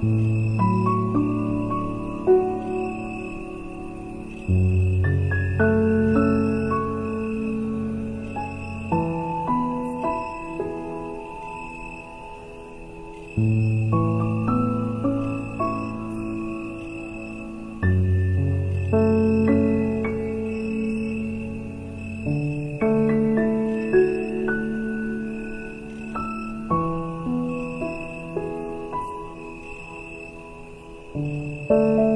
Música Música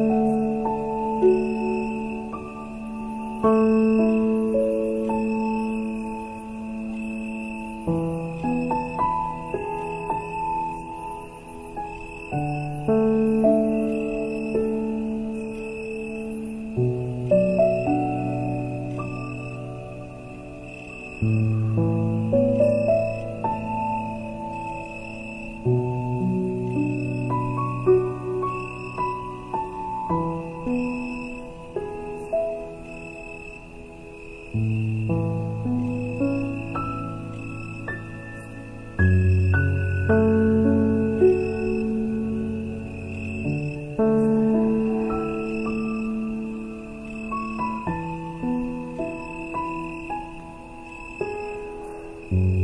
thank mm -hmm. you